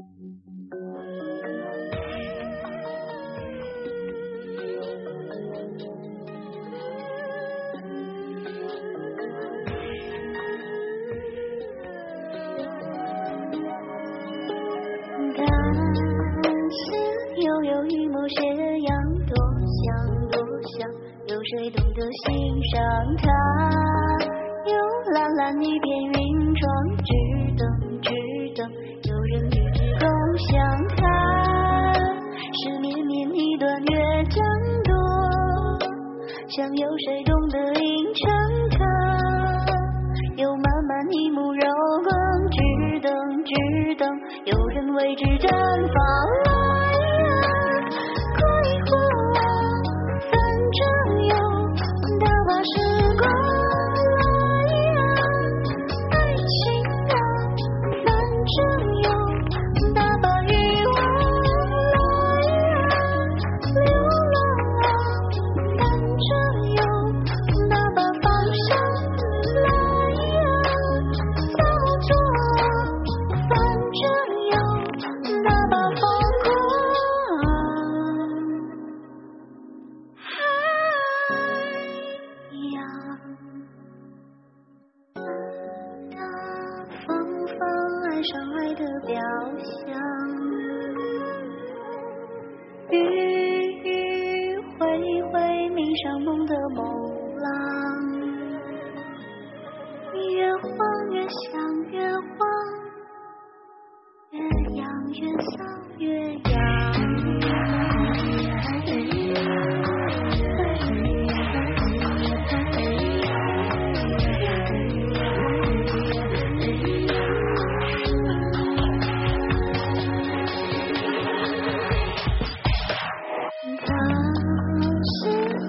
悠悠一抹斜阳，多香多香，有谁懂得欣赏它？有蓝蓝一片云窗，争夺，想有谁懂得吟唱它？有漫漫一幕柔光，只等只等有人为之绽放。上爱的表象，迂迂回回迷上梦的梦浪，越慌越想，越慌越痒，越骚越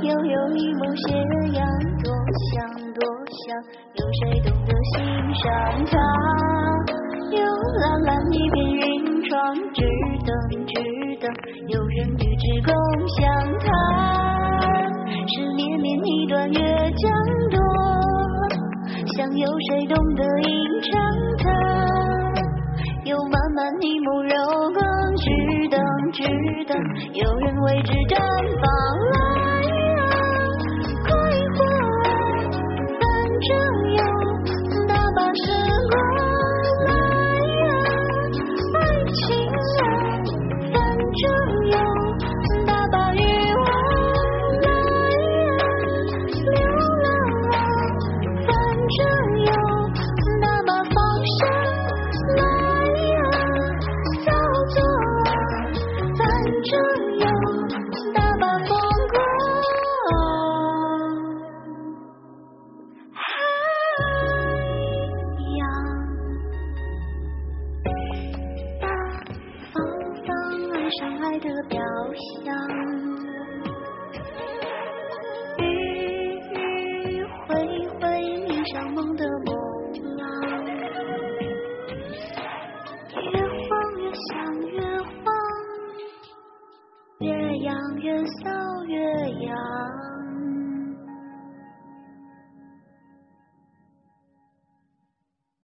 悠悠一抹斜阳，多想多想，有谁懂得欣赏它？有蓝蓝一片云窗，只等只等有人与之共享它。是绵绵一段月江多，想有谁懂得吟唱它？有漫漫一幕柔光，只等只等有人为之绽放。这样。上爱的表象，